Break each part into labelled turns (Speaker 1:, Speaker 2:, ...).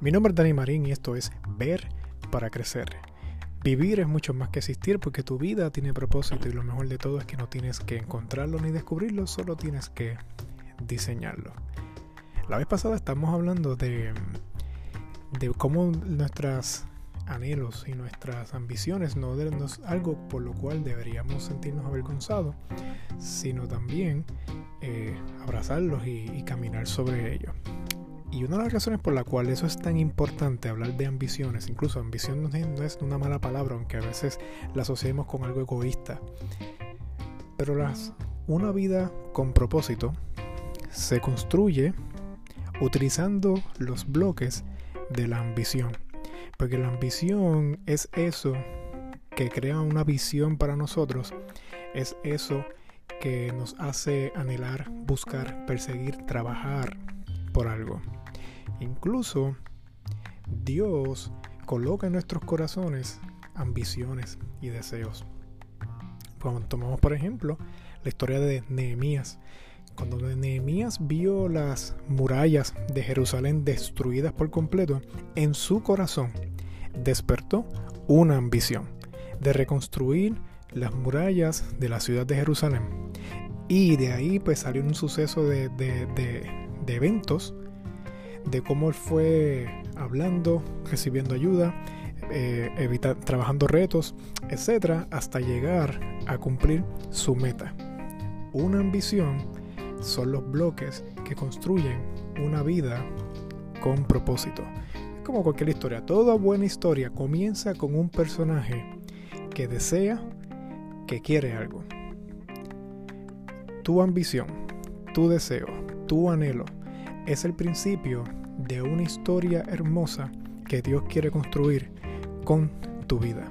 Speaker 1: Mi nombre es Dani Marín y esto es Ver para Crecer. Vivir es mucho más que existir porque tu vida tiene propósito y lo mejor de todo es que no tienes que encontrarlo ni descubrirlo, solo tienes que diseñarlo. La vez pasada estamos hablando de, de cómo nuestros anhelos y nuestras ambiciones no ser algo por lo cual deberíamos sentirnos avergonzados, sino también eh, abrazarlos y caminar sobre ellos. Y una de las razones por la cual eso es tan importante, hablar de ambiciones, incluso ambición no es, una mala palabra, aunque a veces la asociemos con algo egoísta, pero una vida con propósito se construye utilizando los bloques de la ambición. Porque la ambición es eso que crea una visión para nosotros, es eso que nos hace anhelar, buscar, perseguir, trabajar por algo. Incluso Dios coloca en nuestros corazones ambiciones y deseos. Cuando tomamos, por ejemplo, la historia de Nehemías. Cuando Nehemías vio las murallas de Jerusalén destruidas por completo, en su corazón despertó una ambición de reconstruir las murallas de la ciudad de Jerusalén. Y de ahí pues salió un suceso de, eventos de cómo él fue hablando, recibiendo ayuda, eh, trabajando retos, etcétera, hasta llegar a cumplir su meta. Una ambición son los bloques que construyen una vida con propósito. Es como cualquier historia. Toda buena historia comienza con un personaje que desea, que quiere algo. Tu ambición, tu deseo, tu anhelo es el principio de una historia hermosa que Dios quiere construir con tu vida.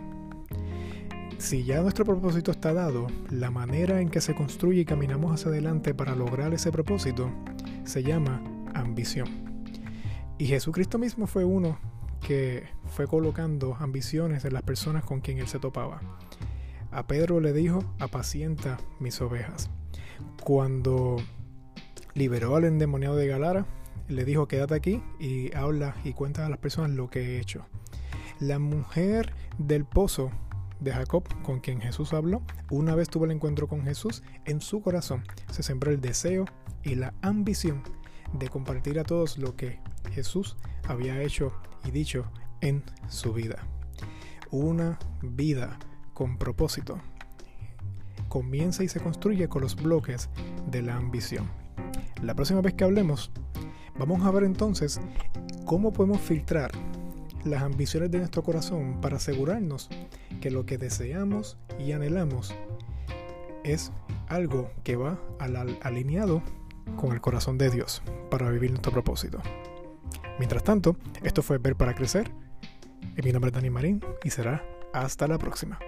Speaker 1: Si ya nuestro propósito está dado, la manera en que se construye y caminamos hacia adelante para lograr ese propósito se llama ambición. Y Jesucristo mismo fue uno que fue colocando ambiciones en las personas con quien él se topaba. A Pedro le dijo, apacienta mis ovejas. Cuando liberó al endemoniado de Galara, le dijo, quédate aquí y habla y cuenta a las personas lo que he hecho. La mujer del pozo de Jacob, con quien Jesús habló, una vez tuvo el encuentro con Jesús, en su corazón se sembró el deseo y la ambición de compartir a todos lo que Jesús había hecho y dicho en su vida. Una vida con propósito comienza y se construye con los bloques de la ambición. La próxima vez que hablemos, vamos a ver entonces cómo podemos filtrar las ambiciones de nuestro corazón para asegurarnos que lo que deseamos y anhelamos es algo que va alineado con el corazón de Dios para vivir nuestro propósito. Mientras tanto, esto fue Ver para Crecer. Mi nombre es Dani Marín y será hasta la próxima.